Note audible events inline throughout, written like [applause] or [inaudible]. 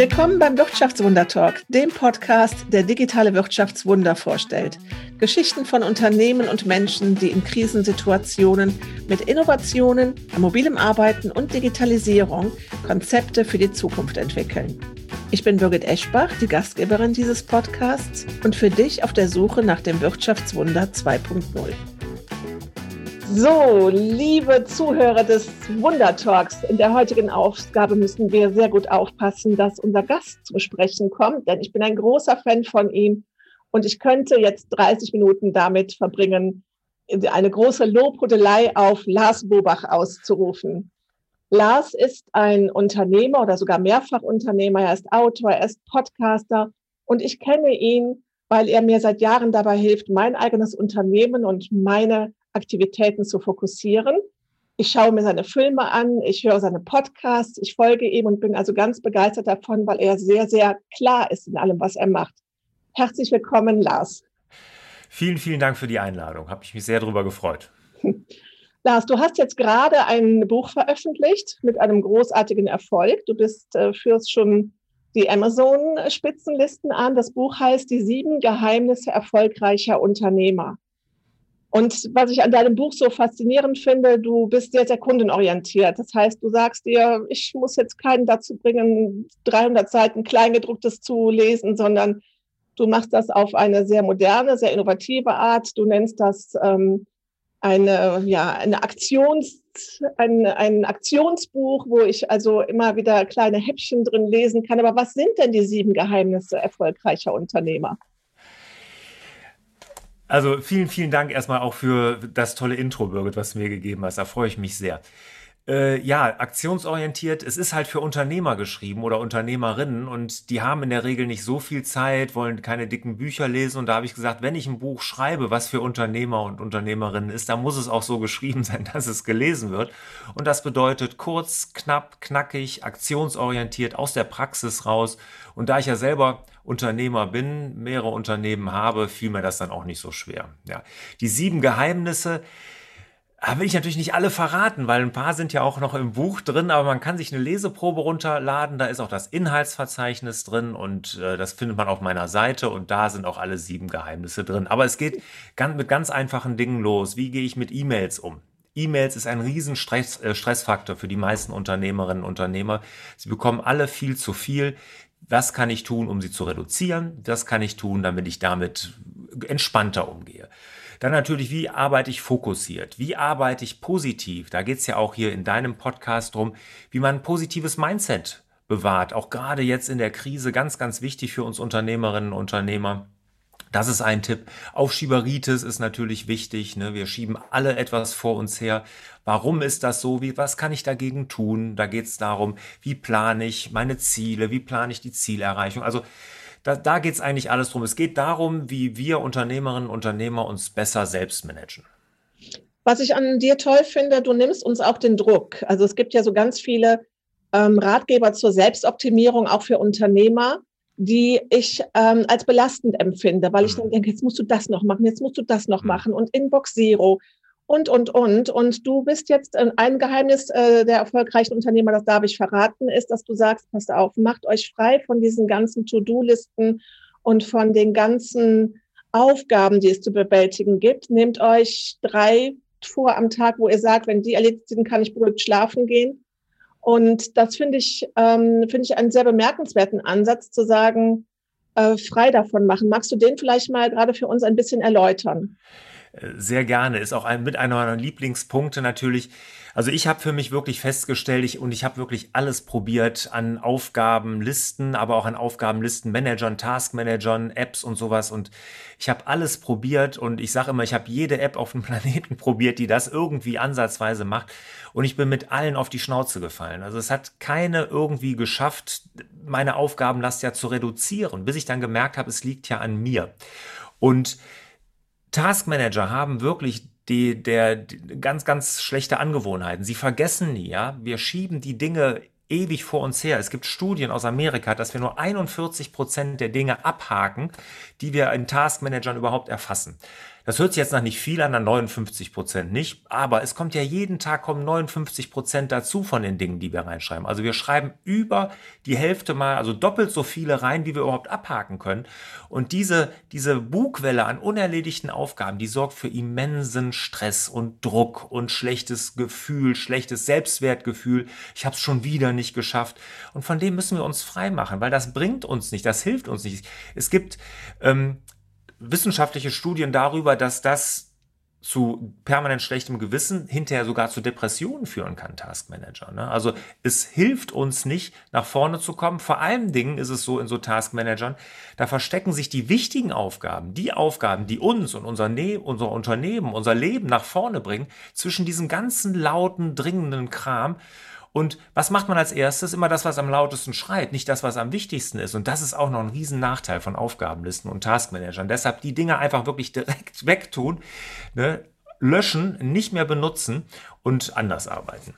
Willkommen beim Wirtschaftswunder Talk, dem Podcast, der digitale Wirtschaftswunder vorstellt. Geschichten von Unternehmen und Menschen, die in Krisensituationen mit Innovationen, mobilem Arbeiten und Digitalisierung Konzepte für die Zukunft entwickeln. Ich bin Birgit Eschbach, die Gastgeberin dieses Podcasts und für dich auf der Suche nach dem Wirtschaftswunder 2.0. So, liebe Zuhörer des Wundertalks, in der heutigen Ausgabe müssen wir sehr gut aufpassen, dass unser Gast zu sprechen kommt, denn ich bin ein großer Fan von ihm und ich könnte jetzt 30 Minuten damit verbringen, eine große Lobhudelei auf Lars Bobach auszurufen. Lars ist ein Unternehmer oder sogar Mehrfachunternehmer. Er ist Autor, er ist Podcaster und ich kenne ihn, weil er mir seit Jahren dabei hilft, mein eigenes Unternehmen und meine Aktivitäten zu fokussieren. Ich schaue mir seine Filme an, ich höre seine Podcasts, ich folge ihm und bin also ganz begeistert davon, weil er sehr, sehr klar ist in allem, was er macht. Herzlich willkommen, Lars. Vielen, vielen Dank für die Einladung. Habe ich mich sehr darüber gefreut. [laughs] Lars, du hast jetzt gerade ein Buch veröffentlicht mit einem großartigen Erfolg. Du bist, äh, führst schon die Amazon-Spitzenlisten an. Das Buch heißt Die sieben Geheimnisse erfolgreicher Unternehmer. Und was ich an deinem Buch so faszinierend finde, du bist sehr, sehr kundenorientiert. Das heißt, du sagst dir, ich muss jetzt keinen dazu bringen, 300 Seiten Kleingedrucktes zu lesen, sondern du machst das auf eine sehr moderne, sehr innovative Art. Du nennst das ähm, eine, ja, eine Aktions, ein, ein Aktionsbuch, wo ich also immer wieder kleine Häppchen drin lesen kann. Aber was sind denn die sieben Geheimnisse erfolgreicher Unternehmer? Also vielen, vielen Dank erstmal auch für das tolle Intro, Birgit, was du mir gegeben hast. Da freue ich mich sehr. Äh, ja, aktionsorientiert. Es ist halt für Unternehmer geschrieben oder Unternehmerinnen und die haben in der Regel nicht so viel Zeit, wollen keine dicken Bücher lesen. Und da habe ich gesagt, wenn ich ein Buch schreibe, was für Unternehmer und Unternehmerinnen ist, dann muss es auch so geschrieben [laughs] sein, dass es gelesen wird. Und das bedeutet kurz, knapp, knackig, aktionsorientiert, aus der Praxis raus. Und da ich ja selber Unternehmer bin, mehrere Unternehmen habe, fiel mir das dann auch nicht so schwer. Ja. Die sieben Geheimnisse, da will ich natürlich nicht alle verraten, weil ein paar sind ja auch noch im Buch drin, aber man kann sich eine Leseprobe runterladen, da ist auch das Inhaltsverzeichnis drin und äh, das findet man auf meiner Seite und da sind auch alle sieben Geheimnisse drin. Aber es geht ganz, mit ganz einfachen Dingen los. Wie gehe ich mit E-Mails um? E-Mails ist ein riesen Stress, äh, Stressfaktor für die meisten Unternehmerinnen und Unternehmer. Sie bekommen alle viel zu viel. Was kann ich tun, um sie zu reduzieren? Was kann ich tun, damit ich damit entspannter umgehe? Dann natürlich, wie arbeite ich fokussiert? Wie arbeite ich positiv? Da geht es ja auch hier in deinem Podcast drum, wie man ein positives Mindset bewahrt. Auch gerade jetzt in der Krise ganz, ganz wichtig für uns Unternehmerinnen und Unternehmer. Das ist ein Tipp. Aufschieberitis ist natürlich wichtig. Ne? Wir schieben alle etwas vor uns her. Warum ist das so? Wie, was kann ich dagegen tun? Da geht es darum, wie plane ich meine Ziele? Wie plane ich die Zielerreichung? Also da, da geht es eigentlich alles drum. Es geht darum, wie wir Unternehmerinnen und Unternehmer uns besser selbst managen. Was ich an dir toll finde, du nimmst uns auch den Druck. Also es gibt ja so ganz viele ähm, Ratgeber zur Selbstoptimierung, auch für Unternehmer, die ich ähm, als belastend empfinde, weil ich mhm. dann denke, jetzt musst du das noch machen, jetzt musst du das noch mhm. machen und Inbox Zero und, und, und. Und du bist jetzt äh, ein Geheimnis äh, der erfolgreichen Unternehmer, das darf ich verraten, ist, dass du sagst, passt auf, macht euch frei von diesen ganzen To-Do-Listen und von den ganzen Aufgaben, die es zu bewältigen gibt. Nehmt euch drei vor am Tag, wo ihr sagt, wenn die erledigt sind, kann ich beruhigt schlafen gehen. Und das finde ich, ähm, finde ich einen sehr bemerkenswerten Ansatz zu sagen, äh, frei davon machen. Magst du den vielleicht mal gerade für uns ein bisschen erläutern? Sehr gerne. Ist auch ein, mit einer meiner Lieblingspunkte natürlich. Also ich habe für mich wirklich festgestellt, ich, und ich habe wirklich alles probiert an Aufgabenlisten, aber auch an Aufgabenlistenmanagern, Taskmanagern, Apps und sowas. Und ich habe alles probiert und ich sage immer, ich habe jede App auf dem [laughs] Planeten probiert, die das irgendwie ansatzweise macht. Und ich bin mit allen auf die Schnauze gefallen. Also es hat keine irgendwie geschafft, meine Aufgabenlast ja zu reduzieren, bis ich dann gemerkt habe, es liegt ja an mir. Und Taskmanager haben wirklich die, der, die, ganz, ganz schlechte Angewohnheiten. Sie vergessen nie, ja. Wir schieben die Dinge ewig vor uns her. Es gibt Studien aus Amerika, dass wir nur 41 Prozent der Dinge abhaken, die wir in Taskmanagern überhaupt erfassen. Das hört sich jetzt nach nicht viel an, an 59 Prozent nicht, aber es kommt ja jeden Tag kommen 59 Prozent dazu von den Dingen, die wir reinschreiben. Also wir schreiben über die Hälfte mal, also doppelt so viele rein, wie wir überhaupt abhaken können. Und diese, diese Bugwelle an unerledigten Aufgaben, die sorgt für immensen Stress und Druck und schlechtes Gefühl, schlechtes Selbstwertgefühl. Ich habe es schon wieder nicht geschafft. Und von dem müssen wir uns frei machen, weil das bringt uns nicht, das hilft uns nicht. Es gibt ähm, wissenschaftliche Studien darüber, dass das zu permanent schlechtem Gewissen hinterher sogar zu Depressionen führen kann, Taskmanager. Ne? Also es hilft uns nicht, nach vorne zu kommen. Vor allen Dingen ist es so in so Taskmanagern, da verstecken sich die wichtigen Aufgaben, die Aufgaben, die uns und unser, ne unser Unternehmen, unser Leben nach vorne bringen, zwischen diesem ganzen lauten, dringenden Kram. Und was macht man als erstes? Immer das, was am lautesten schreit, nicht das, was am wichtigsten ist. Und das ist auch noch ein riesen Nachteil von Aufgabenlisten und Taskmanagern. Deshalb die Dinge einfach wirklich direkt [laughs] wegtun, ne? löschen, nicht mehr benutzen und anders arbeiten.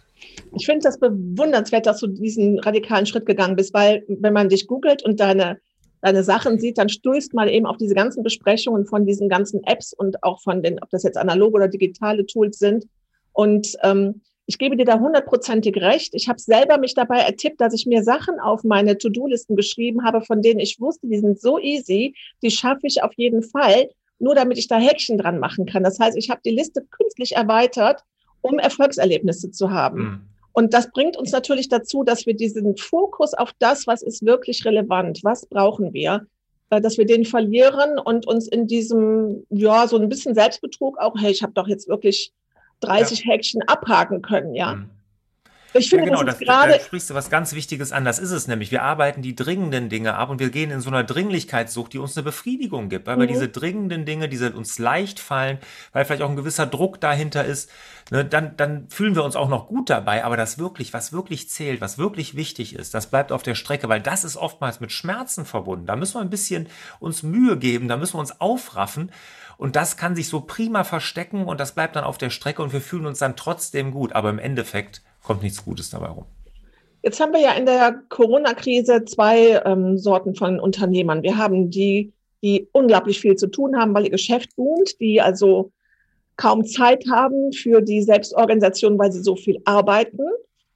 Ich finde das bewundernswert, dass du diesen radikalen Schritt gegangen bist, weil wenn man dich googelt und deine, deine Sachen sieht, dann stößt man eben auf diese ganzen Besprechungen von diesen ganzen Apps und auch von den, ob das jetzt analoge oder digitale Tools sind. Und ähm, ich gebe dir da hundertprozentig recht. Ich habe selber mich dabei ertippt, dass ich mir Sachen auf meine To-Do-Listen geschrieben habe, von denen ich wusste, die sind so easy, die schaffe ich auf jeden Fall, nur damit ich da Häkchen dran machen kann. Das heißt, ich habe die Liste künstlich erweitert, um Erfolgserlebnisse zu haben. Mhm. Und das bringt uns natürlich dazu, dass wir diesen Fokus auf das, was ist wirklich relevant, was brauchen wir, äh, dass wir den verlieren und uns in diesem, ja, so ein bisschen Selbstbetrug auch, hey, ich habe doch jetzt wirklich 30 ja. Häkchen abhaken können, ja. Mhm. Ich finde, ja, genau, das, das gerade. Da sprichst du was ganz Wichtiges an. Das ist es nämlich. Wir arbeiten die dringenden Dinge ab und wir gehen in so einer Dringlichkeitssucht, die uns eine Befriedigung gibt, weil mhm. wir diese dringenden Dinge, die uns leicht fallen, weil vielleicht auch ein gewisser Druck dahinter ist, ne, dann, dann fühlen wir uns auch noch gut dabei. Aber das wirklich, was wirklich zählt, was wirklich wichtig ist, das bleibt auf der Strecke, weil das ist oftmals mit Schmerzen verbunden. Da müssen wir ein bisschen uns Mühe geben, da müssen wir uns aufraffen. Und das kann sich so prima verstecken und das bleibt dann auf der Strecke und wir fühlen uns dann trotzdem gut. Aber im Endeffekt kommt nichts Gutes dabei rum. Jetzt haben wir ja in der Corona-Krise zwei ähm, Sorten von Unternehmern. Wir haben die, die unglaublich viel zu tun haben, weil ihr Geschäft boomt, die also kaum Zeit haben für die Selbstorganisation, weil sie so viel arbeiten.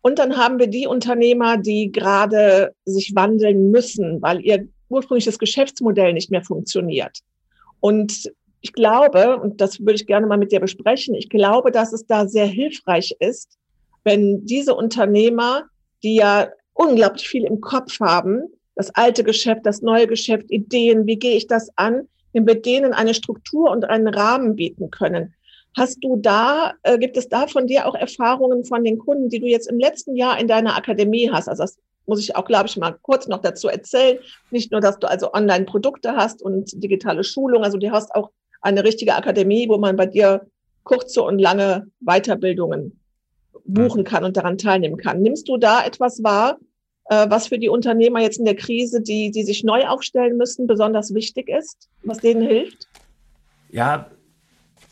Und dann haben wir die Unternehmer, die gerade sich wandeln müssen, weil ihr ursprüngliches Geschäftsmodell nicht mehr funktioniert. Und ich glaube, und das würde ich gerne mal mit dir besprechen, ich glaube, dass es da sehr hilfreich ist, wenn diese Unternehmer, die ja unglaublich viel im Kopf haben, das alte Geschäft, das neue Geschäft, Ideen, wie gehe ich das an, wenn wir denen eine Struktur und einen Rahmen bieten können. Hast du da, äh, gibt es da von dir auch Erfahrungen von den Kunden, die du jetzt im letzten Jahr in deiner Akademie hast? Also das muss ich auch, glaube ich, mal kurz noch dazu erzählen. Nicht nur, dass du also Online-Produkte hast und digitale Schulung, also du hast auch eine richtige Akademie, wo man bei dir kurze und lange Weiterbildungen buchen kann und daran teilnehmen kann. Nimmst du da etwas wahr, äh, was für die Unternehmer jetzt in der Krise, die, die sich neu aufstellen müssen, besonders wichtig ist, was denen hilft? Ja,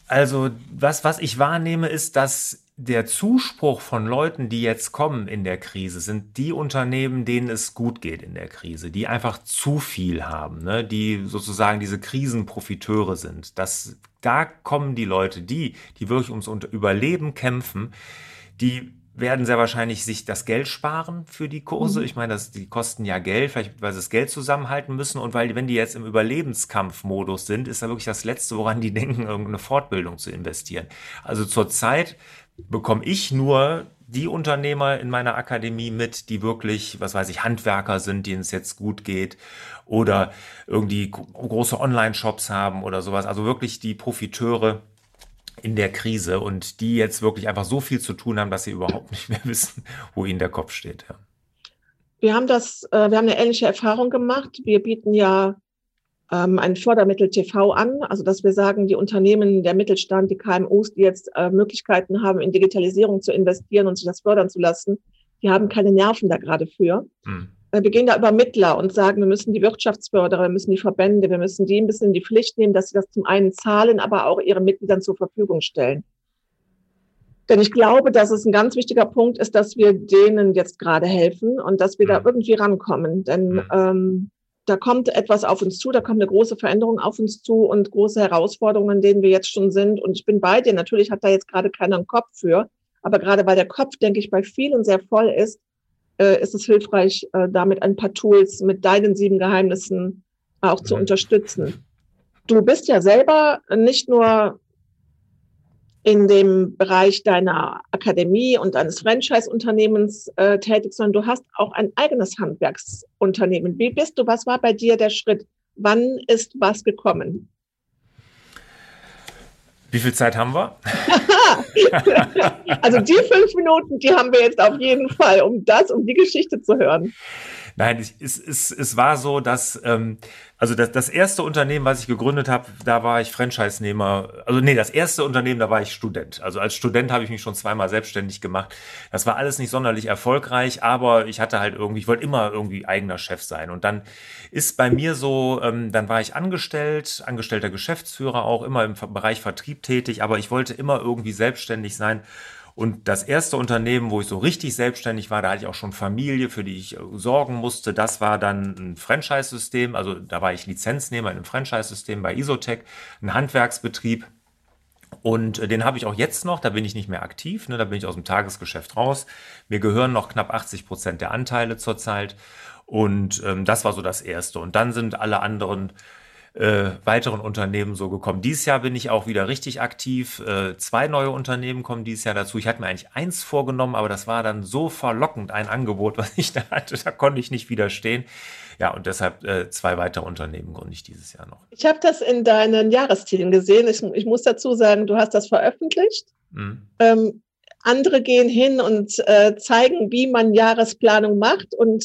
also was, was ich wahrnehme, ist, dass der Zuspruch von Leuten, die jetzt kommen in der Krise, sind die Unternehmen, denen es gut geht in der Krise, die einfach zu viel haben, ne? die sozusagen diese Krisenprofiteure sind. Das, da kommen die Leute, die, die wirklich ums Überleben kämpfen, die werden sehr wahrscheinlich sich das Geld sparen für die Kurse. Mhm. Ich meine, das, die kosten ja Geld, vielleicht weil sie das Geld zusammenhalten müssen und weil, wenn die jetzt im Überlebenskampfmodus sind, ist da wirklich das Letzte, woran die [laughs] denken, irgendeine Fortbildung zu investieren. Also zurzeit bekomme ich nur die Unternehmer in meiner Akademie mit, die wirklich, was weiß ich, Handwerker sind, denen es jetzt gut geht oder irgendwie große Online-Shops haben oder sowas. Also wirklich die Profiteure in der Krise und die jetzt wirklich einfach so viel zu tun haben, dass sie überhaupt [laughs] nicht mehr wissen, wo ihnen der Kopf steht. Ja. Wir haben das, äh, wir haben eine ähnliche Erfahrung gemacht. Wir bieten ja ähm, ein Fördermittel TV an, also dass wir sagen, die Unternehmen, der Mittelstand, die KMUs, die jetzt äh, Möglichkeiten haben, in Digitalisierung zu investieren und sich das fördern zu lassen, die haben keine Nerven da gerade für. Hm. Wir gehen da über Mittler und sagen, wir müssen die Wirtschaftsförderer, wir müssen die Verbände, wir müssen die ein bisschen in die Pflicht nehmen, dass sie das zum einen zahlen, aber auch ihren Mitgliedern zur Verfügung stellen. Denn ich glaube, dass es ein ganz wichtiger Punkt ist, dass wir denen jetzt gerade helfen und dass wir da irgendwie rankommen. Denn ähm, da kommt etwas auf uns zu, da kommt eine große Veränderung auf uns zu und große Herausforderungen, in denen wir jetzt schon sind. Und ich bin bei dir. Natürlich hat da jetzt gerade keiner einen Kopf für. Aber gerade weil der Kopf, denke ich, bei vielen sehr voll ist, äh, ist es hilfreich, äh, damit ein paar Tools mit deinen sieben Geheimnissen auch zu mhm. unterstützen. Du bist ja selber nicht nur in dem Bereich deiner Akademie und deines Franchise-Unternehmens äh, tätig, sondern du hast auch ein eigenes Handwerksunternehmen. Wie bist du? Was war bei dir der Schritt? Wann ist was gekommen? Wie viel Zeit haben wir? [laughs] also die fünf Minuten, die haben wir jetzt auf jeden Fall, um das, um die Geschichte zu hören. Nein, es, es, es war so, dass ähm, also das, das erste Unternehmen, was ich gegründet habe, da war ich Franchise-Nehmer. Also nee, das erste Unternehmen, da war ich Student. Also als Student habe ich mich schon zweimal selbstständig gemacht. Das war alles nicht sonderlich erfolgreich, aber ich hatte halt irgendwie, ich wollte immer irgendwie eigener Chef sein. Und dann ist bei mir so, ähm, dann war ich angestellt, angestellter Geschäftsführer auch, immer im Bereich Vertrieb tätig, aber ich wollte immer irgendwie selbstständig sein und das erste Unternehmen, wo ich so richtig selbstständig war, da hatte ich auch schon Familie, für die ich äh, sorgen musste. Das war dann ein Franchise-System. Also da war ich Lizenznehmer in einem Franchise-System bei Isotech, ein Handwerksbetrieb. Und äh, den habe ich auch jetzt noch, da bin ich nicht mehr aktiv, ne, da bin ich aus dem Tagesgeschäft raus. Mir gehören noch knapp 80 Prozent der Anteile zurzeit. Und ähm, das war so das Erste. Und dann sind alle anderen äh, weiteren Unternehmen so gekommen. Dieses Jahr bin ich auch wieder richtig aktiv. Äh, zwei neue Unternehmen kommen dieses Jahr dazu. Ich hatte mir eigentlich eins vorgenommen, aber das war dann so verlockend ein Angebot, [laughs] was ich da hatte. Da konnte ich nicht widerstehen. Ja, und deshalb äh, zwei weitere Unternehmen gründe ich dieses Jahr noch. Ich habe das in deinen Jahreszielen gesehen. Ich, ich, muss dazu sagen, du hast das veröffentlicht. Mhm. Ähm, andere gehen hin und äh, zeigen, wie man Jahresplanung macht und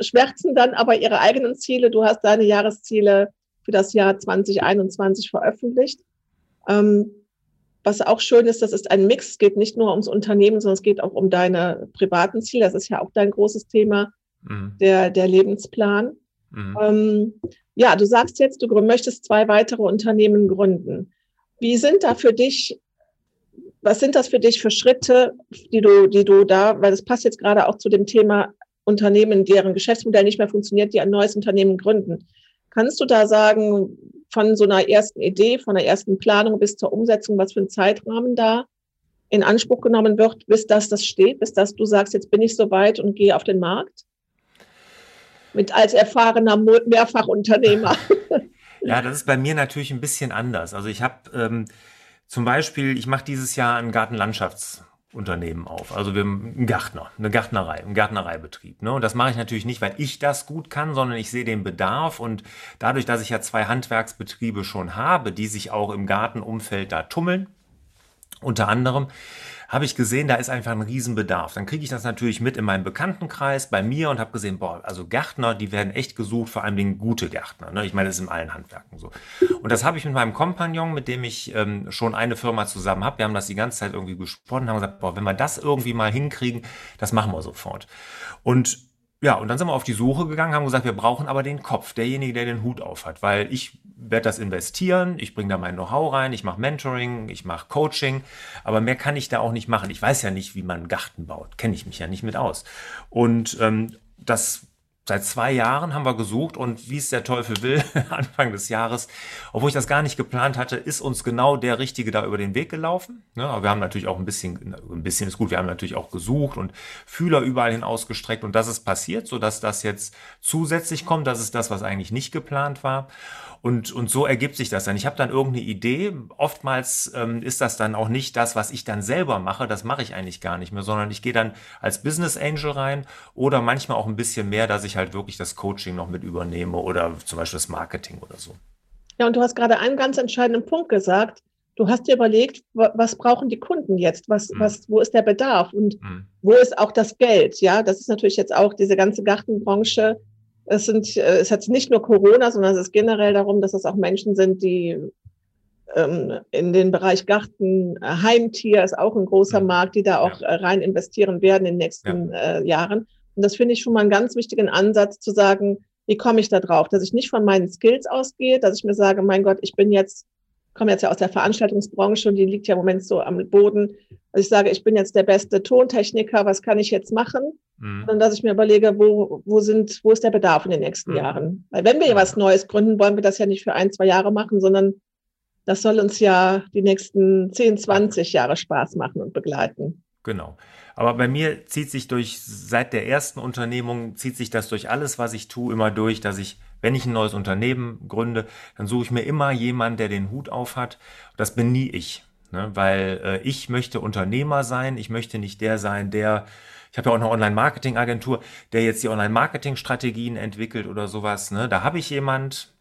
schwärzen dann aber ihre eigenen Ziele. Du hast deine Jahresziele für das Jahr 2021 veröffentlicht. Ähm, was auch schön ist, das ist ein Mix. Es geht nicht nur ums Unternehmen, sondern es geht auch um deine privaten Ziele. Das ist ja auch dein großes Thema, mhm. der, der Lebensplan. Mhm. Ähm, ja, du sagst jetzt, du möchtest zwei weitere Unternehmen gründen. Wie sind da für dich, was sind das für dich für Schritte, die du, die du da, weil das passt jetzt gerade auch zu dem Thema Unternehmen, deren Geschäftsmodell nicht mehr funktioniert, die ein neues Unternehmen gründen. Kannst du da sagen, von so einer ersten Idee, von der ersten Planung bis zur Umsetzung, was für ein Zeitrahmen da in Anspruch genommen wird, bis das das steht, bis das du sagst, jetzt bin ich soweit und gehe auf den Markt? Mit als erfahrener Mehrfachunternehmer. [laughs] Ja, das ist bei mir natürlich ein bisschen anders. Also ich habe ähm, zum Beispiel, ich mache dieses Jahr einen Gartenlandschafts Unternehmen auf. Also wir haben einen Gärtner, eine Gärtnerei, einen Gärtnereibetrieb. Ne? Und das mache ich natürlich nicht, weil ich das gut kann, sondern ich sehe den Bedarf und dadurch, dass ich ja zwei Handwerksbetriebe schon habe, die sich auch im Gartenumfeld da tummeln, unter anderem, habe ich gesehen, da ist einfach ein Riesenbedarf. Dann kriege ich das natürlich mit in meinem Bekanntenkreis, bei mir und habe gesehen, boah, also Gärtner, die werden echt gesucht, vor allem den gute Gärtner. Ne? Ich meine, das ist in allen Handwerken so. Und das habe ich mit meinem Kompagnon, mit dem ich ähm, schon eine Firma zusammen habe, wir haben das die ganze Zeit irgendwie gesprochen, haben gesagt, boah, wenn wir das irgendwie mal hinkriegen, das machen wir sofort. Und ja, und dann sind wir auf die Suche gegangen, haben gesagt, wir brauchen aber den Kopf, derjenige, der den Hut auf hat, weil ich werde das investieren, ich bringe da mein Know-how rein, ich mache Mentoring, ich mache Coaching, aber mehr kann ich da auch nicht machen. Ich weiß ja nicht, wie man einen Garten baut, kenne ich mich ja nicht mit aus. Und ähm, das Seit zwei Jahren haben wir gesucht und wie es der Teufel will, [laughs] Anfang des Jahres, obwohl ich das gar nicht geplant hatte, ist uns genau der Richtige da über den Weg gelaufen. Ja, aber wir haben natürlich auch ein bisschen, ein bisschen ist gut, wir haben natürlich auch gesucht und Fühler überall hin ausgestreckt und das ist passiert, sodass das jetzt zusätzlich kommt. Das ist das, was eigentlich nicht geplant war. Und, und so ergibt sich das dann. Ich habe dann irgendeine Idee. Oftmals ähm, ist das dann auch nicht das, was ich dann selber mache. Das mache ich eigentlich gar nicht mehr, sondern ich gehe dann als Business Angel rein oder manchmal auch ein bisschen mehr, dass ich halt wirklich das Coaching noch mit übernehme oder zum Beispiel das Marketing oder so. Ja, und du hast gerade einen ganz entscheidenden Punkt gesagt. Du hast dir überlegt, was brauchen die Kunden jetzt? Was, mhm. was, wo ist der Bedarf? Und mhm. wo ist auch das Geld? Ja, das ist natürlich jetzt auch diese ganze Gartenbranche es sind, äh, es hat nicht nur Corona, sondern es ist generell darum, dass es auch Menschen sind, die ähm, in den Bereich Garten, äh, Heimtier ist auch ein großer Markt, die da auch ja. Äh, rein investieren werden in den nächsten ja. äh, Jahren. Und das finde ich schon mal einen ganz wichtigen Ansatz zu sagen, wie komme ich da drauf? Dass ich nicht von meinen Skills ausgehe, dass ich mir sage, mein Gott, ich bin jetzt komme jetzt ja aus der Veranstaltungsbranche und die liegt ja im Moment so am Boden. Also ich sage, ich bin jetzt der beste Tontechniker, was kann ich jetzt machen? Mhm. Und dass ich mir überlege, wo, wo sind, wo ist der Bedarf in den nächsten mhm. Jahren? Weil wenn wir ja was Neues gründen, wollen wir das ja nicht für ein, zwei Jahre machen, sondern das soll uns ja die nächsten 10, 20 Jahre Spaß machen und begleiten. Genau. Aber bei mir zieht sich durch, seit der ersten Unternehmung, zieht sich das durch alles, was ich tue, immer durch, dass ich, wenn ich ein neues Unternehmen gründe, dann suche ich mir immer jemanden, der den Hut auf hat. Das bin nie ich. Ne? Weil äh, ich möchte Unternehmer sein, ich möchte nicht der sein, der, ich habe ja auch eine Online-Marketing-Agentur, der jetzt die Online-Marketing-Strategien entwickelt oder sowas. Ne? Da habe ich jemand,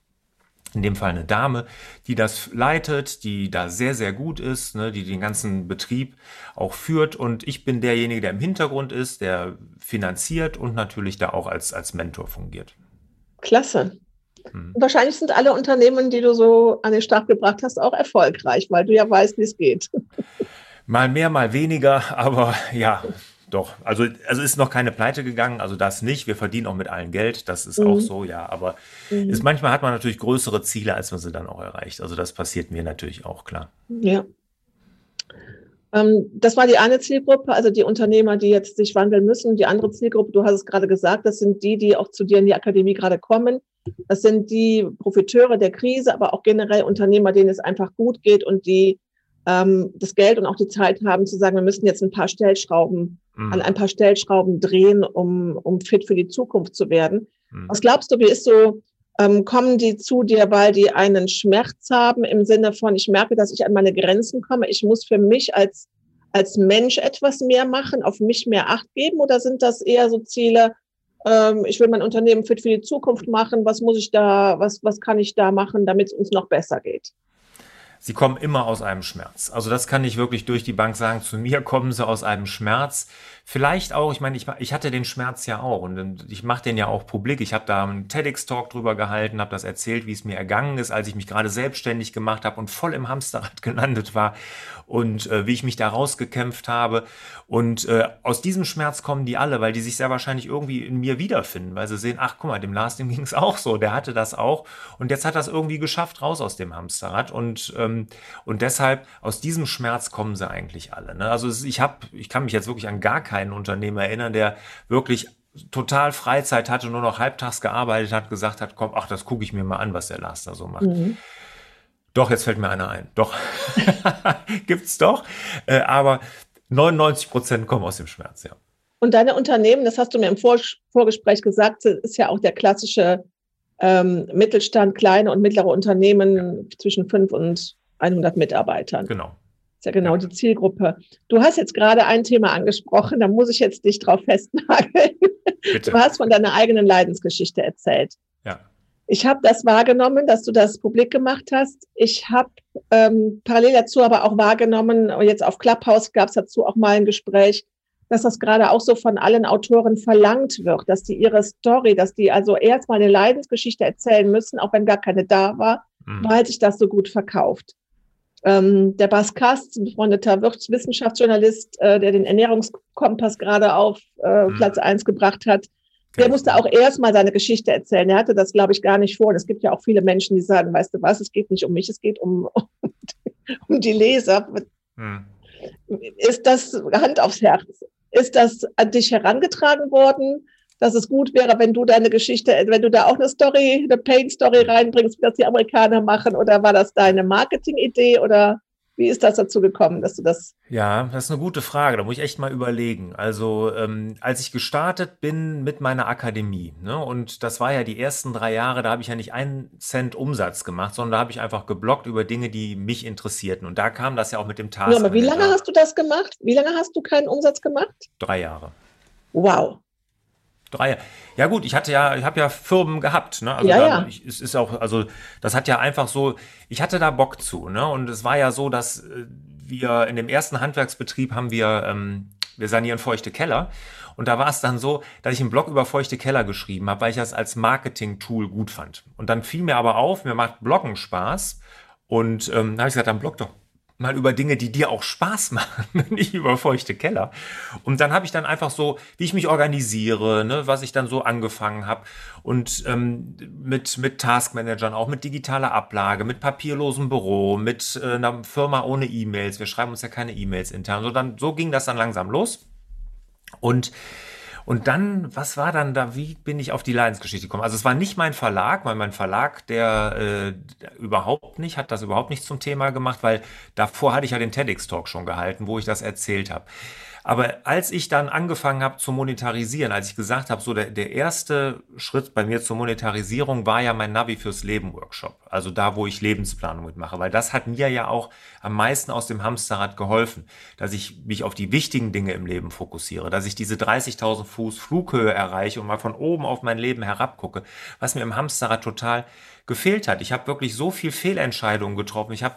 in dem Fall eine Dame, die das leitet, die da sehr, sehr gut ist, ne, die den ganzen Betrieb auch führt. Und ich bin derjenige, der im Hintergrund ist, der finanziert und natürlich da auch als, als Mentor fungiert. Klasse. Hm. Wahrscheinlich sind alle Unternehmen, die du so an den Start gebracht hast, auch erfolgreich, weil du ja weißt, wie es geht. [laughs] Mal mehr, mal weniger, aber ja, doch. Also, also ist noch keine Pleite gegangen, also das nicht. Wir verdienen auch mit allen Geld, das ist mhm. auch so, ja. Aber mhm. ist, manchmal hat man natürlich größere Ziele, als man sie dann auch erreicht. Also das passiert mir natürlich auch, klar. Ja. Ähm, das war die eine Zielgruppe, also die Unternehmer, die jetzt sich wandeln müssen. Die andere Zielgruppe, du hast es gerade gesagt, das sind die, die auch zu dir in die Akademie gerade kommen. Das sind die Profiteure der Krise, aber auch generell Unternehmer, denen es einfach gut geht und die ähm, das Geld und auch die Zeit haben zu sagen, wir müssen jetzt ein paar Stellschrauben mhm. an ein paar Stellschrauben drehen, um, um fit für die Zukunft zu werden. Mhm. Was glaubst du, wie ist so, ähm, kommen die zu dir, weil die einen Schmerz haben im Sinne von, ich merke, dass ich an meine Grenzen komme, ich muss für mich als, als Mensch etwas mehr machen, auf mich mehr Acht geben oder sind das eher so Ziele, ähm, ich will mein Unternehmen fit für die Zukunft machen, was muss ich da, was, was kann ich da machen, damit es uns noch besser geht? sie kommen immer aus einem Schmerz. Also das kann ich wirklich durch die Bank sagen. Zu mir kommen sie aus einem Schmerz. Vielleicht auch, ich meine, ich, ich hatte den Schmerz ja auch und ich mache den ja auch publik. Ich habe da einen TEDx-Talk drüber gehalten, habe das erzählt, wie es mir ergangen ist, als ich mich gerade selbstständig gemacht habe und voll im Hamsterrad [laughs] gelandet war und äh, wie ich mich da rausgekämpft habe. Und äh, aus diesem Schmerz kommen die alle, weil die sich sehr wahrscheinlich irgendwie in mir wiederfinden, weil sie sehen, ach guck mal, dem Lars, dem [laughs] ging es auch so, der hatte das auch und jetzt hat das irgendwie geschafft, raus aus dem Hamsterrad und, ähm, und deshalb aus diesem Schmerz kommen sie eigentlich alle. Ne? Also ich habe, ich kann mich jetzt wirklich an gar keinen Unternehmer erinnern, der wirklich total Freizeit hatte, nur noch halbtags gearbeitet hat, gesagt hat, komm, ach, das gucke ich mir mal an, was der Lars da so macht. Mhm. Doch, jetzt fällt mir einer ein. Doch. [laughs] Gibt's doch. Äh, aber 99 Prozent kommen aus dem Schmerz, ja. Und deine Unternehmen, das hast du mir im Vor Vorgespräch gesagt, ist ja auch der klassische ähm, Mittelstand, kleine und mittlere Unternehmen ja. zwischen 5 und 100 Mitarbeitern. Genau. Ist ja genau die Zielgruppe. Du hast jetzt gerade ein Thema angesprochen, da muss ich jetzt dich drauf festnageln. Bitte. Du hast von deiner eigenen Leidensgeschichte erzählt. Ja. Ich habe das wahrgenommen, dass du das publik gemacht hast. Ich habe ähm, parallel dazu aber auch wahrgenommen, jetzt auf Clubhouse gab es dazu auch mal ein Gespräch, dass das gerade auch so von allen Autoren verlangt wird, dass die ihre Story, dass die also erstmal eine Leidensgeschichte erzählen müssen, auch wenn gar keine da war, mhm. weil sich das so gut verkauft. Ähm, der Bas Kast, ein befreundeter Wissenschaftsjournalist, äh, der den Ernährungskompass gerade auf äh, mhm. Platz eins gebracht hat, der musste auch erstmal seine Geschichte erzählen. Er hatte das, glaube ich, gar nicht vor. Und es gibt ja auch viele Menschen, die sagen, weißt du was, es geht nicht um mich, es geht um, [laughs] um die Leser. Hm. Ist das Hand aufs Herz? Ist das an dich herangetragen worden, dass es gut wäre, wenn du deine Geschichte, wenn du da auch eine Story, eine Pain-Story reinbringst, wie das die Amerikaner machen? Oder war das deine Marketing-Idee? Oder wie ist das dazu gekommen, dass du das? Ja, das ist eine gute Frage. Da muss ich echt mal überlegen. Also, ähm, als ich gestartet bin mit meiner Akademie, ne, und das war ja die ersten drei Jahre, da habe ich ja nicht einen Cent Umsatz gemacht, sondern da habe ich einfach geblockt über Dinge, die mich interessierten. Und da kam das ja auch mit dem Task. Ja, aber wie lange hast du das gemacht? Wie lange hast du keinen Umsatz gemacht? Drei Jahre. Wow. Drei. Ja gut, ich hatte ja, ich habe ja Firmen gehabt, ne? Also ja, da, ja. Ich, es ist auch, also das hat ja einfach so, ich hatte da Bock zu, ne? Und es war ja so, dass äh, wir in dem ersten Handwerksbetrieb haben wir, ähm, wir sanieren feuchte Keller. Und da war es dann so, dass ich einen Blog über feuchte Keller geschrieben habe, weil ich das als Marketing-Tool gut fand. Und dann fiel mir aber auf, mir macht Bloggen Spaß. Und ähm, da habe ich gesagt, dann blog doch mal über Dinge, die dir auch Spaß machen, [laughs] nicht über feuchte Keller. Und dann habe ich dann einfach so, wie ich mich organisiere, ne, was ich dann so angefangen habe und ähm, mit mit Taskmanagern, auch mit digitaler Ablage, mit papierlosem Büro, mit äh, einer Firma ohne E-Mails. Wir schreiben uns ja keine E-Mails intern. So dann so ging das dann langsam los und und dann, was war dann da, wie bin ich auf die Lions-Geschichte gekommen? Also es war nicht mein Verlag, weil mein Verlag, der äh, überhaupt nicht, hat das überhaupt nicht zum Thema gemacht, weil davor hatte ich ja den TEDx-Talk schon gehalten, wo ich das erzählt habe. Aber als ich dann angefangen habe zu monetarisieren, als ich gesagt habe, so der, der erste Schritt bei mir zur Monetarisierung war ja mein Navi fürs Leben Workshop. Also da, wo ich Lebensplanung mitmache. Weil das hat mir ja auch am meisten aus dem Hamsterrad geholfen, dass ich mich auf die wichtigen Dinge im Leben fokussiere, dass ich diese 30.000 Fuß Flughöhe erreiche und mal von oben auf mein Leben herabgucke, was mir im Hamsterrad total gefehlt hat. Ich habe wirklich so viel Fehlentscheidungen getroffen. Ich habe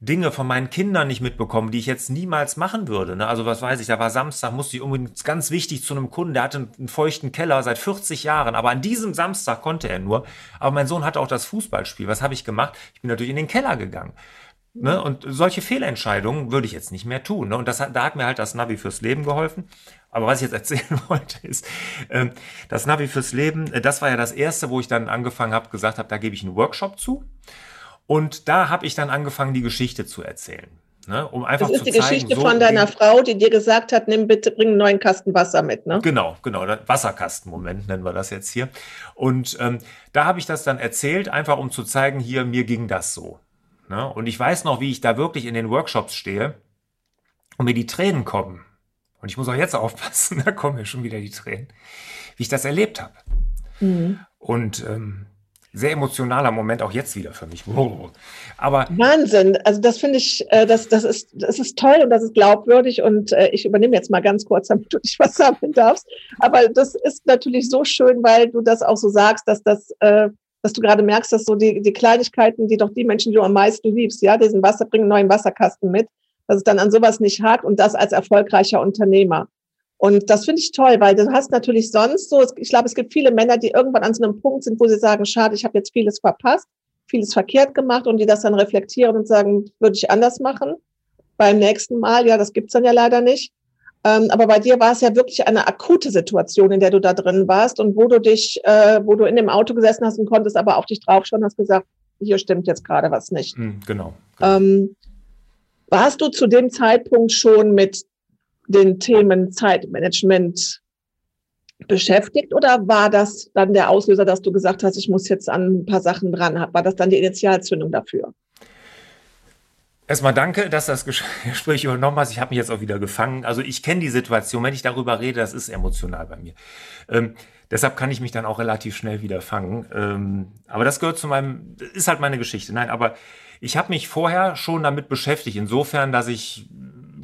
Dinge von meinen Kindern nicht mitbekommen, die ich jetzt niemals machen würde. Ne? Also was weiß ich, da war Samstag, musste ich unbedingt ganz wichtig zu einem Kunden, der hatte einen, feuchten Keller seit 40 Jahren, aber an diesem Samstag konnte er nur. Aber mein Sohn hatte auch das Fußballspiel. Was habe ich gemacht? Ich bin natürlich in den Keller gegangen. Ne? Und solche Fehlentscheidungen würde ich jetzt nicht mehr tun. Ne? Und das da hat mir halt das Navi fürs Leben geholfen. Aber was ich jetzt erzählen [laughs] wollte, ist, ähm, das Navi fürs Leben, äh, das war ja das erste, wo ich dann angefangen habe, gesagt habe, da gebe ich einen Workshop zu. Und da habe ich dann angefangen, die Geschichte zu erzählen. Ne, um einfach das ist zu die zeigen, Geschichte so von deiner Frau, die dir gesagt hat, nimm bitte, bring einen neuen Kasten Wasser mit, ne? Genau, genau, Wasserkastenmoment nennen wir das jetzt hier. Und ähm, da habe ich das dann erzählt, einfach um zu zeigen, hier, mir ging das so. Ne? Und ich weiß noch, wie ich da wirklich in den Workshops stehe und mir die Tränen kommen. Und ich muss auch jetzt aufpassen, [laughs] da kommen mir schon wieder die Tränen, wie ich das erlebt habe. Mhm. Und ähm, sehr emotionaler Moment, auch jetzt wieder für mich. Aber Wahnsinn. Also das finde ich, äh, das, das, ist, das ist toll und das ist glaubwürdig und äh, ich übernehme jetzt mal ganz kurz, damit du dich [laughs] was sammeln darfst. Aber das ist natürlich so schön, weil du das auch so sagst, dass das, äh, dass du gerade merkst, dass so die, die Kleinigkeiten, die doch die Menschen, die du am meisten liebst, ja, diesen Wasser, bringen neuen Wasserkasten mit, dass es dann an sowas nicht hakt und das als erfolgreicher Unternehmer. Und das finde ich toll, weil du hast natürlich sonst so, ich glaube, es gibt viele Männer, die irgendwann an so einem Punkt sind, wo sie sagen, schade, ich habe jetzt vieles verpasst, vieles verkehrt gemacht und die das dann reflektieren und sagen, würde ich anders machen beim nächsten Mal. Ja, das gibt's dann ja leider nicht. Ähm, aber bei dir war es ja wirklich eine akute Situation, in der du da drin warst und wo du dich, äh, wo du in dem Auto gesessen hast und konntest aber auf dich draufschauen, hast gesagt, hier stimmt jetzt gerade was nicht. Mhm, genau. genau. Ähm, warst du zu dem Zeitpunkt schon mit den Themen Zeitmanagement beschäftigt oder war das dann der Auslöser, dass du gesagt hast, ich muss jetzt an ein paar Sachen dran? War das dann die Initialzündung dafür? Erstmal danke, dass das [laughs] Gespräch übernommen hast. Ich habe mich jetzt auch wieder gefangen. Also ich kenne die Situation, wenn ich darüber rede, das ist emotional bei mir. Ähm, deshalb kann ich mich dann auch relativ schnell wieder fangen. Ähm, aber das gehört zu meinem, ist halt meine Geschichte. Nein, aber ich habe mich vorher schon damit beschäftigt, insofern, dass ich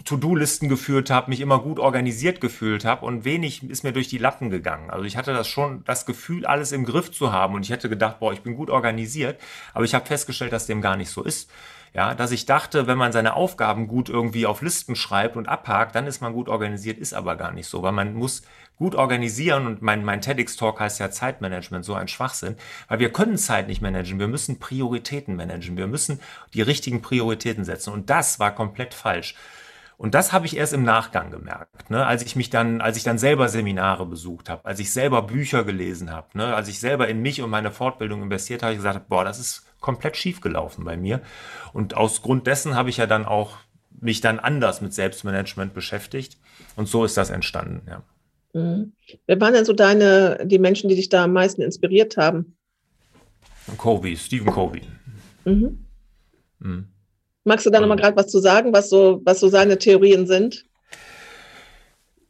To-Do-Listen geführt habe, mich immer gut organisiert gefühlt habe und wenig ist mir durch die Lappen gegangen. Also ich hatte das schon das Gefühl, alles im Griff zu haben und ich hätte gedacht, boah, ich bin gut organisiert, aber ich habe festgestellt, dass dem gar nicht so ist. Ja, dass ich dachte, wenn man seine Aufgaben gut irgendwie auf Listen schreibt und abhakt, dann ist man gut organisiert, ist aber gar nicht so, weil man muss gut organisieren und mein, mein TEDx-Talk heißt ja Zeitmanagement, so ein Schwachsinn, weil wir können Zeit nicht managen, wir müssen Prioritäten managen, wir müssen die richtigen Prioritäten setzen und das war komplett falsch. Und das habe ich erst im Nachgang gemerkt, ne? als ich mich dann, als ich dann selber Seminare besucht habe, als ich selber Bücher gelesen habe, ne? als ich selber in mich und meine Fortbildung investiert habe, ich gesagt, boah, das ist komplett schief gelaufen bei mir. Und aus Grund dessen habe ich ja dann auch mich dann anders mit Selbstmanagement beschäftigt. Und so ist das entstanden, ja. Mhm. Wer waren denn so deine, die Menschen, die dich da am meisten inspiriert haben? Covey, Stephen Covey. Mhm. Mhm. Magst du da nochmal gerade was zu sagen, was so, was so seine Theorien sind?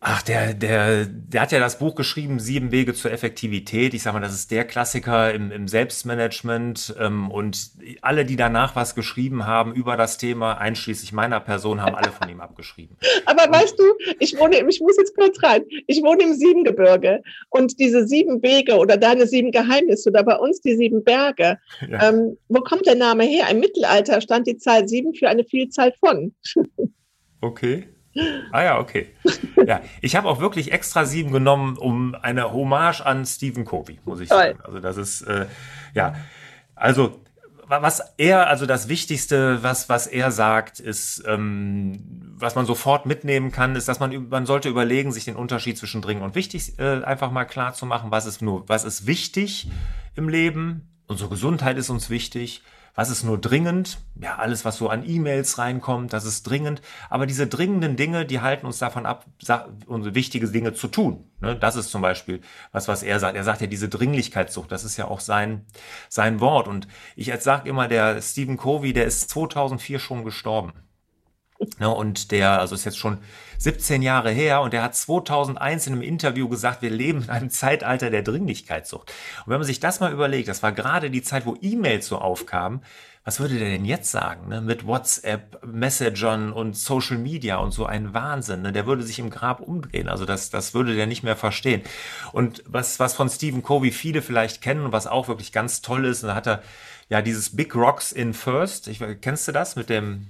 Ach, der, der, der hat ja das Buch geschrieben, Sieben Wege zur Effektivität. Ich sag mal, das ist der Klassiker im, im Selbstmanagement. Ähm, und alle, die danach was geschrieben haben über das Thema, einschließlich meiner Person, haben alle von ihm abgeschrieben. [laughs] Aber und, weißt du, ich wohne, ich muss jetzt kurz rein, ich wohne im Siebengebirge und diese sieben Wege oder deine sieben Geheimnisse oder bei uns die sieben Berge. Ja. Ähm, wo kommt der Name her? Im Mittelalter stand die Zahl sieben für eine Vielzahl von. [laughs] Okay. Ah ja, okay. Ja, ich habe auch wirklich extra sieben genommen, um eine Hommage an Stephen Covey, muss ich sagen. Also das ist, äh, ja, also was er, also das Wichtigste, was, was er sagt, ist, ähm, was man sofort mitnehmen kann, ist, dass man, man sollte überlegen, sich den Unterschied zwischen dringend und wichtig äh, einfach mal klar zu machen. Was ist nur, was ist wichtig im Leben? Unsere Gesundheit ist uns wichtig. Was ist nur dringend? Ja, alles, was so an E-Mails reinkommt, das ist dringend. Aber diese dringenden Dinge, die halten uns davon ab, unsere wichtige Dinge zu tun. Ne? Das ist zum Beispiel was, was er sagt. Er sagt ja diese Dringlichkeitssucht, das ist ja auch sein, sein Wort. Und ich sage immer, der Stephen Covey, der ist 2004 schon gestorben. Ne, und der, also ist jetzt schon 17 Jahre her und der hat 2001 in einem Interview gesagt, wir leben in einem Zeitalter der Dringlichkeitssucht. Und wenn man sich das mal überlegt, das war gerade die Zeit, wo E-Mails so aufkamen, was würde der denn jetzt sagen? Ne? Mit WhatsApp, Messagern und Social Media und so ein Wahnsinn. Ne? Der würde sich im Grab umdrehen. Also das, das würde der nicht mehr verstehen. Und was, was von Stephen Covey viele vielleicht kennen und was auch wirklich ganz toll ist, und da hat er ja dieses Big Rocks in First. Ich, kennst du das mit dem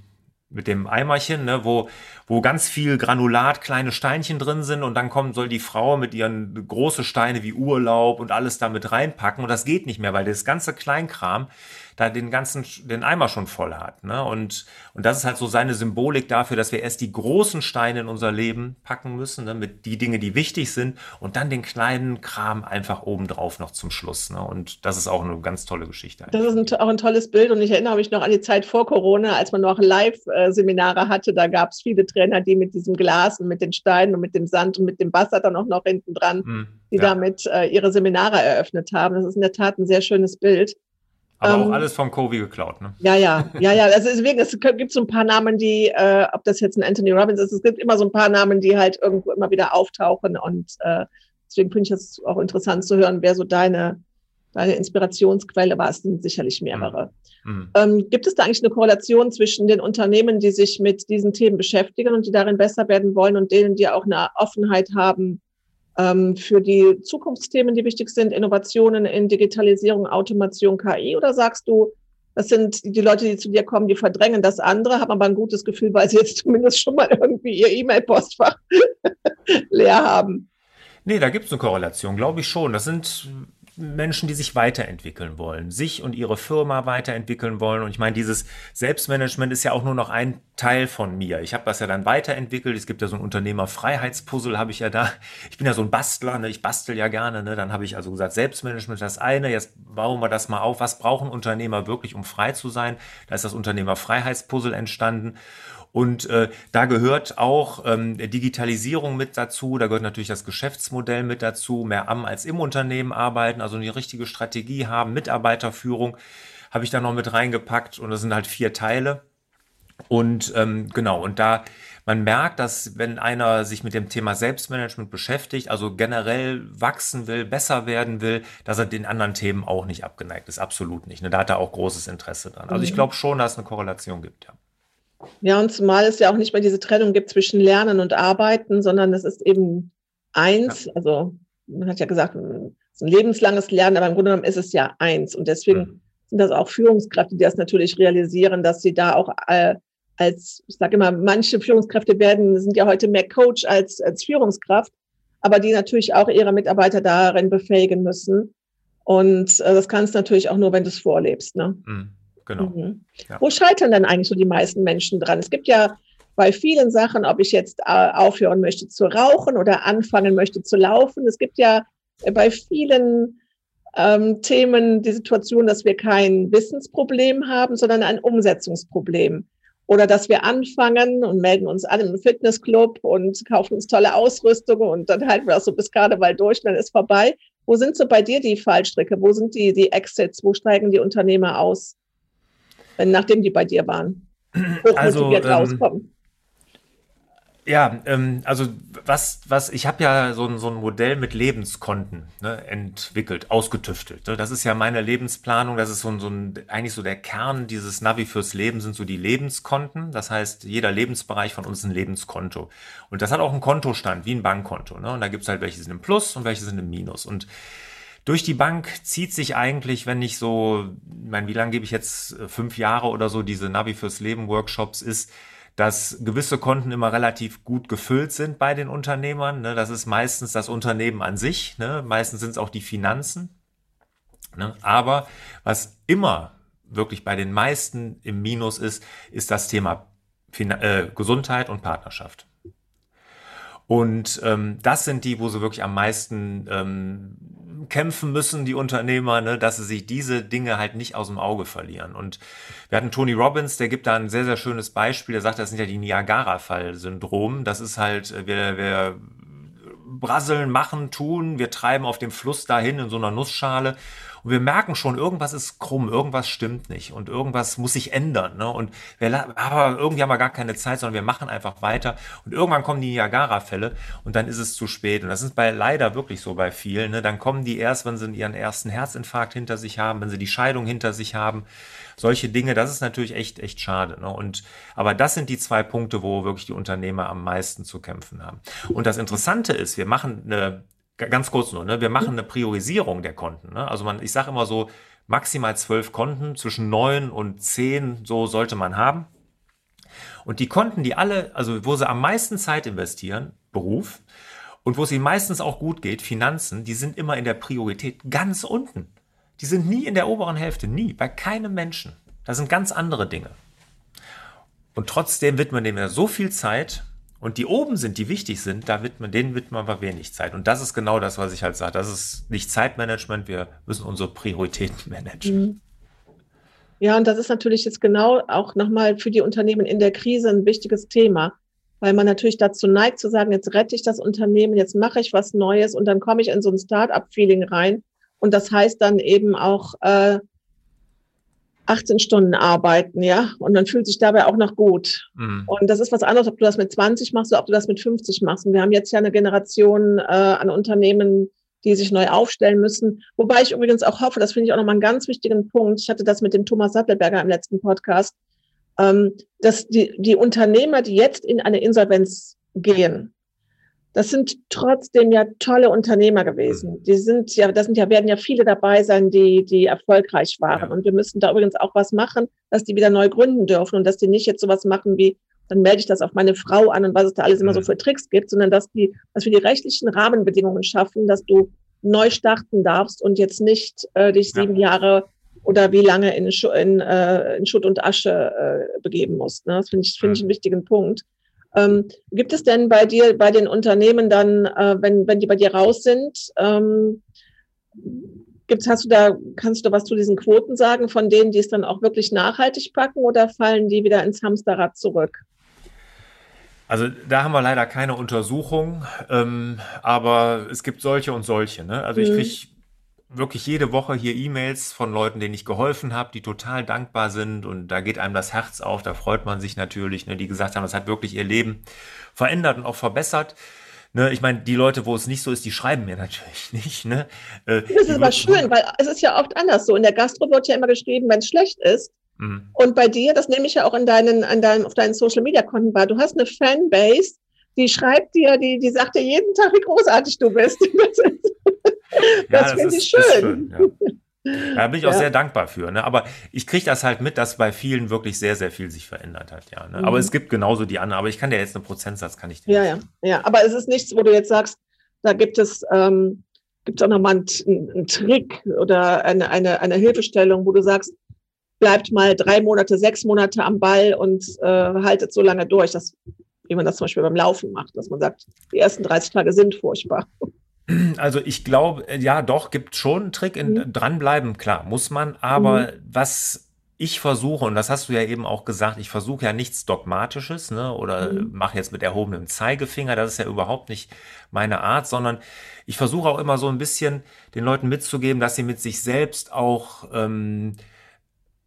mit dem Eimerchen, ne, wo, wo ganz viel Granulat, kleine Steinchen drin sind und dann kommen soll die Frau mit ihren große Steine wie Urlaub und alles damit reinpacken und das geht nicht mehr, weil das ganze Kleinkram da den ganzen, den Eimer schon voll hat. Ne? Und, und das ist halt so seine Symbolik dafür, dass wir erst die großen Steine in unser Leben packen müssen, ne? mit die Dinge, die wichtig sind und dann den kleinen Kram einfach obendrauf noch zum Schluss. Ne? Und das ist auch eine ganz tolle Geschichte. Eigentlich. Das ist ein, auch ein tolles Bild und ich erinnere mich noch an die Zeit vor Corona, als man noch Live-Seminare hatte. Da gab es viele Trainer, die mit diesem Glas und mit den Steinen und mit dem Sand und mit dem Wasser dann auch noch hinten dran, hm, die ja. damit äh, ihre Seminare eröffnet haben. Das ist in der Tat ein sehr schönes Bild. Aber ähm, auch alles vom Covey geklaut, ne? Ja, ja, ja, ja. Also deswegen, es gibt so ein paar Namen, die, äh, ob das jetzt ein Anthony Robbins ist, es gibt immer so ein paar Namen, die halt irgendwo immer wieder auftauchen. Und äh, deswegen finde ich es auch interessant zu hören, wer so deine, deine Inspirationsquelle war. Es sind sicherlich mehrere. Mhm. Ähm, gibt es da eigentlich eine Korrelation zwischen den Unternehmen, die sich mit diesen Themen beschäftigen und die darin besser werden wollen und denen, die auch eine Offenheit haben, für die Zukunftsthemen, die wichtig sind, Innovationen in Digitalisierung, Automation, KI? Oder sagst du, das sind die Leute, die zu dir kommen, die verdrängen das andere, haben aber ein gutes Gefühl, weil sie jetzt [laughs] zumindest schon mal irgendwie ihr E-Mail-Postfach [laughs] leer haben? Nee, da gibt es eine Korrelation, glaube ich schon. Das sind Menschen, die sich weiterentwickeln wollen, sich und ihre Firma weiterentwickeln wollen. Und ich meine, dieses Selbstmanagement ist ja auch nur noch ein Teil von mir. Ich habe das ja dann weiterentwickelt. Es gibt ja so ein Unternehmerfreiheitspuzzle, habe ich ja da. Ich bin ja so ein Bastler, ne? ich bastel ja gerne. Ne? Dann habe ich also gesagt, Selbstmanagement das eine. Jetzt bauen wir das mal auf. Was brauchen Unternehmer wirklich, um frei zu sein? Da ist das Unternehmerfreiheitspuzzle entstanden. Und äh, da gehört auch ähm, Digitalisierung mit dazu, da gehört natürlich das Geschäftsmodell mit dazu, mehr am als im Unternehmen arbeiten, also eine richtige Strategie haben, Mitarbeiterführung habe ich da noch mit reingepackt und das sind halt vier Teile. Und ähm, genau, und da man merkt, dass wenn einer sich mit dem Thema Selbstmanagement beschäftigt, also generell wachsen will, besser werden will, dass er den anderen Themen auch nicht abgeneigt ist. Absolut nicht. Ne? Da hat er auch großes Interesse dran. Also ich mhm. glaube schon, dass es eine Korrelation gibt, ja. Ja, und zumal es ja auch nicht mehr diese Trennung gibt zwischen Lernen und Arbeiten, sondern das ist eben eins. Ja. Also man hat ja gesagt, es ist ein lebenslanges Lernen, aber im Grunde genommen ist es ja eins. Und deswegen mhm. sind das auch Führungskräfte, die das natürlich realisieren, dass sie da auch äh, als, ich sage immer, manche Führungskräfte werden, sind ja heute mehr Coach als, als Führungskraft, aber die natürlich auch ihre Mitarbeiter darin befähigen müssen. Und äh, das kannst du natürlich auch nur, wenn du es vorlebst. Ne? Mhm. Genau. Mhm. Ja. Wo scheitern denn eigentlich so die meisten Menschen dran? Es gibt ja bei vielen Sachen, ob ich jetzt äh, aufhören möchte zu rauchen oder anfangen möchte zu laufen. Es gibt ja bei vielen ähm, Themen die Situation, dass wir kein Wissensproblem haben, sondern ein Umsetzungsproblem. Oder dass wir anfangen und melden uns an im Fitnessclub und kaufen uns tolle Ausrüstung und dann halten wir das so bis Karneval durch, dann ist vorbei. Wo sind so bei dir die Fallstricke? Wo sind die, die Exits? Wo steigen die Unternehmer aus? Nachdem die bei dir waren? Also, ähm, rauskommen. Ja, ähm, also was, was, ich habe ja so ein, so ein Modell mit Lebenskonten ne, entwickelt, ausgetüftelt. Ne? Das ist ja meine Lebensplanung, das ist so ein, so ein, eigentlich so der Kern dieses Navi fürs Leben sind so die Lebenskonten. Das heißt, jeder Lebensbereich von uns ist ein Lebenskonto. Und das hat auch einen Kontostand, wie ein Bankkonto. Ne? Und da gibt es halt welche sind im Plus und welche sind im Minus. Und durch die Bank zieht sich eigentlich, wenn ich so, ich meine, wie lange gebe ich jetzt, äh, fünf Jahre oder so, diese Navi fürs Leben Workshops, ist, dass gewisse Konten immer relativ gut gefüllt sind bei den Unternehmern. Ne? Das ist meistens das Unternehmen an sich, ne? meistens sind es auch die Finanzen. Ne? Aber was immer wirklich bei den meisten im Minus ist, ist das Thema fin äh, Gesundheit und Partnerschaft. Und ähm, das sind die, wo sie wirklich am meisten ähm, kämpfen müssen, die Unternehmer, ne, dass sie sich diese Dinge halt nicht aus dem Auge verlieren. Und wir hatten Tony Robbins, der gibt da ein sehr, sehr schönes Beispiel. Der sagt, das sind ja die Niagara-Fall-Syndrom. Das ist halt, äh, wir, wir brasseln, machen, tun, wir treiben auf dem Fluss dahin in so einer Nussschale und wir merken schon, irgendwas ist krumm, irgendwas stimmt nicht und irgendwas muss sich ändern. Ne? Und wir, aber irgendwie haben wir gar keine Zeit, sondern wir machen einfach weiter. Und irgendwann kommen die Niagara-Fälle und dann ist es zu spät. Und das ist bei leider wirklich so bei vielen. Ne? Dann kommen die erst, wenn sie ihren ersten Herzinfarkt hinter sich haben, wenn sie die Scheidung hinter sich haben. Solche Dinge, das ist natürlich echt, echt schade. Ne? Und, aber das sind die zwei Punkte, wo wirklich die Unternehmer am meisten zu kämpfen haben. Und das Interessante ist, wir machen eine Ganz kurz nur, ne? wir machen eine Priorisierung der Konten. Ne? Also man, ich sage immer so, maximal zwölf Konten, zwischen neun und zehn, so sollte man haben. Und die Konten, die alle, also wo sie am meisten Zeit investieren, Beruf, und wo es ihnen meistens auch gut geht, Finanzen, die sind immer in der Priorität ganz unten. Die sind nie in der oberen Hälfte, nie, bei keinem Menschen. Das sind ganz andere Dinge. Und trotzdem widmen dem ja so viel Zeit, und die oben sind, die wichtig sind, da wird man, denen widmet man aber wenig Zeit. Und das ist genau das, was ich halt sage. Das ist nicht Zeitmanagement, wir müssen unsere Prioritäten [laughs] managen. Mhm. Ja, und das ist natürlich jetzt genau auch nochmal für die Unternehmen in der Krise ein wichtiges Thema, weil man natürlich dazu neigt zu sagen, jetzt rette ich das Unternehmen, jetzt mache ich was Neues und dann komme ich in so ein Start-up-Feeling rein. Und das heißt dann eben auch, äh, 18 Stunden arbeiten, ja, und man fühlt sich dabei auch noch gut. Mhm. Und das ist was anderes, ob du das mit 20 machst oder ob du das mit 50 machst. Und wir haben jetzt ja eine Generation äh, an Unternehmen, die sich neu aufstellen müssen. Wobei ich übrigens auch hoffe, das finde ich auch nochmal einen ganz wichtigen Punkt. Ich hatte das mit dem Thomas Sattelberger im letzten Podcast, ähm, dass die, die Unternehmer, die jetzt in eine Insolvenz gehen, das sind trotzdem ja tolle Unternehmer gewesen. Mhm. Die sind ja, das sind ja, werden ja viele dabei sein, die, die erfolgreich waren. Und wir müssen da übrigens auch was machen, dass die wieder neu gründen dürfen und dass die nicht jetzt sowas machen wie, dann melde ich das auf meine Frau an und was es da alles immer so mhm. für Tricks gibt, sondern dass die, dass wir die rechtlichen Rahmenbedingungen schaffen, dass du neu starten darfst und jetzt nicht äh, dich sieben ja. Jahre oder wie lange in, Schu in, äh, in Schutt und Asche äh, begeben musst. Ne? Das finde ich, finde ich mhm. einen wichtigen Punkt. Ähm, gibt es denn bei dir, bei den Unternehmen dann, äh, wenn, wenn die bei dir raus sind, ähm, gibt's, hast du da, kannst du was zu diesen Quoten sagen, von denen, die es dann auch wirklich nachhaltig packen oder fallen die wieder ins Hamsterrad zurück? Also da haben wir leider keine Untersuchung, ähm, aber es gibt solche und solche. Ne? Also ich mhm. kriege wirklich jede Woche hier E-Mails von Leuten, denen ich geholfen habe, die total dankbar sind und da geht einem das Herz auf, da freut man sich natürlich, ne, die gesagt haben, das hat wirklich ihr Leben verändert und auch verbessert. Ne, ich meine, die Leute, wo es nicht so ist, die schreiben mir [laughs] natürlich nicht. Ne? Äh, das ist aber schön, weil es ist ja oft anders so. In der Gastro wird ja immer geschrieben, wenn es schlecht ist. Mhm. Und bei dir, das nehme ich ja auch in deinen, an deinen, auf deinen Social Media Konten wahr. Du hast eine Fanbase, die schreibt dir, die, die sagt dir jeden Tag, wie großartig du bist. [laughs] [laughs] das, ja, finde ich schön. schön ja. Da bin ich auch sehr dankbar für. Ne? Aber ich kriege das halt mit, dass bei vielen wirklich sehr, sehr viel sich verändert hat. Ja, ne? mhm. Aber es gibt genauso die anderen. Aber ich kann dir jetzt einen Prozentsatz, kann ich dir Ja, ja, ja. Aber es ist nichts, wo du jetzt sagst, da gibt es, ähm, gibt es auch nochmal einen, einen Trick oder eine, eine, eine Hilfestellung, wo du sagst, bleibt mal drei Monate, sechs Monate am Ball und äh, haltet so lange durch, dass, wie man das zum Beispiel beim Laufen macht, dass man sagt, die ersten 30 Tage sind furchtbar. [clears throat] Also ich glaube, äh, ja, doch, gibt schon einen Trick. In, mhm. Dranbleiben, klar, muss man. Aber mhm. was ich versuche, und das hast du ja eben auch gesagt, ich versuche ja nichts Dogmatisches, ne, oder mhm. mache jetzt mit erhobenem Zeigefinger, das ist ja überhaupt nicht meine Art, sondern ich versuche auch immer so ein bisschen den Leuten mitzugeben, dass sie mit sich selbst auch ähm,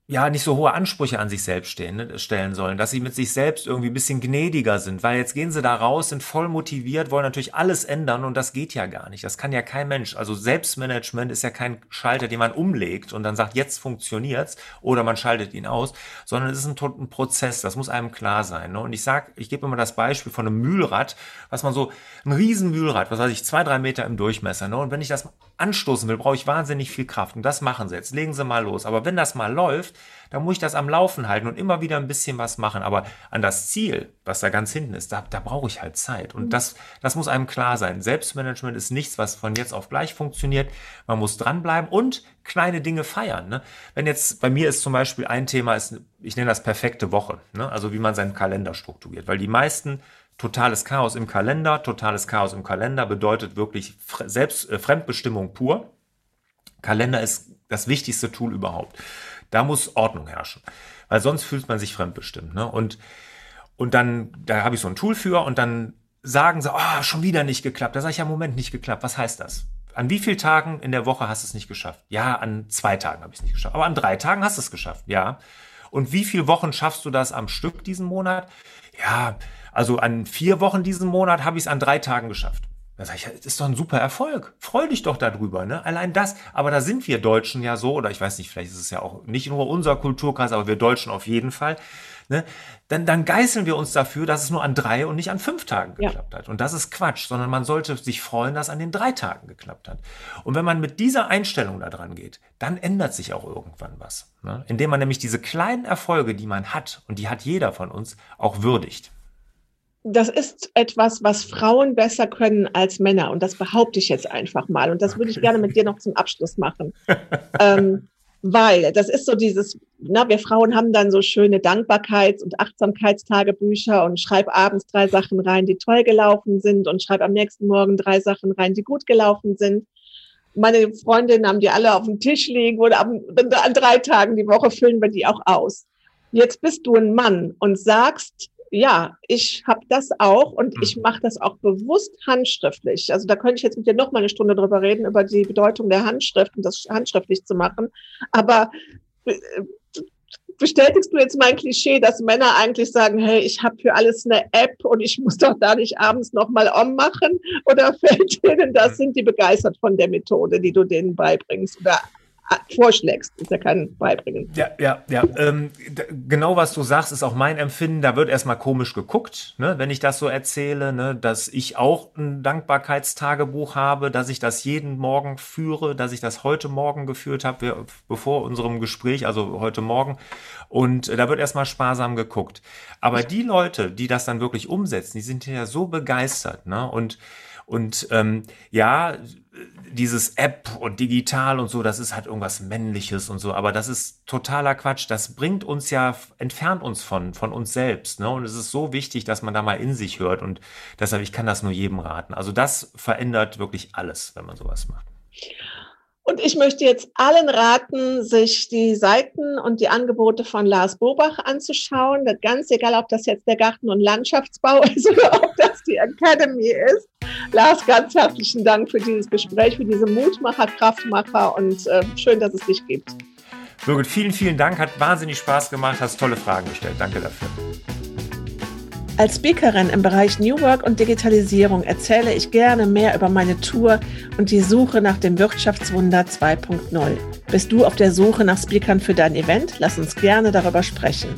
ja, nicht so hohe Ansprüche an sich selbst stehen, ne, stellen sollen, dass sie mit sich selbst irgendwie ein bisschen gnädiger sind, weil jetzt gehen sie da raus, sind voll motiviert, wollen natürlich alles ändern und das geht ja gar nicht. Das kann ja kein Mensch. Also Selbstmanagement ist ja kein Schalter, den man umlegt und dann sagt, jetzt funktioniert's oder man schaltet ihn aus, sondern es ist ein, Prozess, das muss einem klar sein. Ne? Und ich sag, ich gebe immer das Beispiel von einem Mühlrad, was man so, ein riesen Mühlrad, was weiß ich, zwei, drei Meter im Durchmesser, ne? Und wenn ich das anstoßen will, brauche ich wahnsinnig viel Kraft. Und das machen sie jetzt. Legen sie mal los. Aber wenn das mal läuft, dann muss ich das am Laufen halten und immer wieder ein bisschen was machen. Aber an das Ziel, was da ganz hinten ist, da, da brauche ich halt Zeit. Und mhm. das, das muss einem klar sein. Selbstmanagement ist nichts, was von jetzt auf gleich funktioniert. Man muss dranbleiben und kleine Dinge feiern. Ne? Wenn jetzt bei mir ist zum Beispiel ein Thema, ist, ich nenne das perfekte Woche. Ne? Also wie man seinen Kalender strukturiert. Weil die meisten totales Chaos im Kalender, totales Chaos im Kalender bedeutet wirklich selbst äh, Fremdbestimmung pur. Kalender ist das wichtigste Tool überhaupt. Da muss Ordnung herrschen, weil sonst fühlt man sich fremdbestimmt. Ne? Und, und dann, da habe ich so ein Tool für und dann sagen sie, oh, schon wieder nicht geklappt. Da sage ich ja, Moment, nicht geklappt. Was heißt das? An wie vielen Tagen in der Woche hast du es nicht geschafft? Ja, an zwei Tagen habe ich es nicht geschafft. Aber an drei Tagen hast du es geschafft, ja. Und wie viele Wochen schaffst du das am Stück diesen Monat? Ja, also an vier Wochen diesen Monat habe ich es an drei Tagen geschafft. Da sage ich, das ist doch ein super Erfolg. Freu dich doch darüber, ne? Allein das. Aber da sind wir Deutschen ja so, oder ich weiß nicht, vielleicht ist es ja auch nicht nur unser Kulturkreis, aber wir Deutschen auf jeden Fall. Ne? Dann, dann geißeln wir uns dafür, dass es nur an drei und nicht an fünf Tagen geklappt ja. hat. Und das ist Quatsch, sondern man sollte sich freuen, dass an den drei Tagen geklappt hat. Und wenn man mit dieser Einstellung da dran geht, dann ändert sich auch irgendwann was. Ne? Indem man nämlich diese kleinen Erfolge, die man hat, und die hat jeder von uns, auch würdigt das ist etwas, was Frauen besser können als Männer. Und das behaupte ich jetzt einfach mal. Und das okay. würde ich gerne mit dir noch zum Abschluss machen. ähm, weil das ist so dieses, na, wir Frauen haben dann so schöne Dankbarkeits- und Achtsamkeitstagebücher und schreib abends drei Sachen rein, die toll gelaufen sind und schreib am nächsten Morgen drei Sachen rein, die gut gelaufen sind. Meine Freundinnen haben die alle auf dem Tisch liegen oder an, an drei Tagen die Woche füllen wir die auch aus. Jetzt bist du ein Mann und sagst, ja, ich habe das auch und mhm. ich mache das auch bewusst handschriftlich. Also da könnte ich jetzt mit dir noch mal eine Stunde drüber reden, über die Bedeutung der Handschrift und das handschriftlich zu machen. Aber äh, bestätigst du jetzt mein Klischee, dass Männer eigentlich sagen, hey, ich habe für alles eine App und ich muss doch da nicht abends nochmal on machen? Oder [laughs] fällt denen das, mhm. sind die begeistert von der Methode, die du denen beibringst? Oder vorschlägst. Ist ja kein Beibringen. Ja, ja, ja. Ähm, genau was du sagst, ist auch mein Empfinden. Da wird erstmal komisch geguckt, ne, wenn ich das so erzähle, ne, dass ich auch ein Dankbarkeitstagebuch habe, dass ich das jeden Morgen führe, dass ich das heute Morgen geführt habe, bevor unserem Gespräch, also heute Morgen. Und da wird erstmal sparsam geguckt. Aber die Leute, die das dann wirklich umsetzen, die sind ja so begeistert, ne? Und und ähm, ja, dieses App und digital und so, das ist halt irgendwas Männliches und so, aber das ist totaler Quatsch. Das bringt uns ja, entfernt uns von, von uns selbst. Ne? Und es ist so wichtig, dass man da mal in sich hört. Und deshalb, ich kann das nur jedem raten. Also das verändert wirklich alles, wenn man sowas macht. Und ich möchte jetzt allen raten, sich die Seiten und die Angebote von Lars Bobach anzuschauen. Ganz egal, ob das jetzt der Garten- und Landschaftsbau [laughs] ist oder ob das die Academy ist. Lars, ganz herzlichen Dank für dieses Gespräch, für diese Mutmacher, Kraftmacher und äh, schön, dass es dich gibt. Birgit, vielen, vielen Dank. Hat wahnsinnig Spaß gemacht, hast tolle Fragen gestellt. Danke dafür. Als Speakerin im Bereich New Work und Digitalisierung erzähle ich gerne mehr über meine Tour und die Suche nach dem Wirtschaftswunder 2.0. Bist du auf der Suche nach Speakern für dein Event? Lass uns gerne darüber sprechen.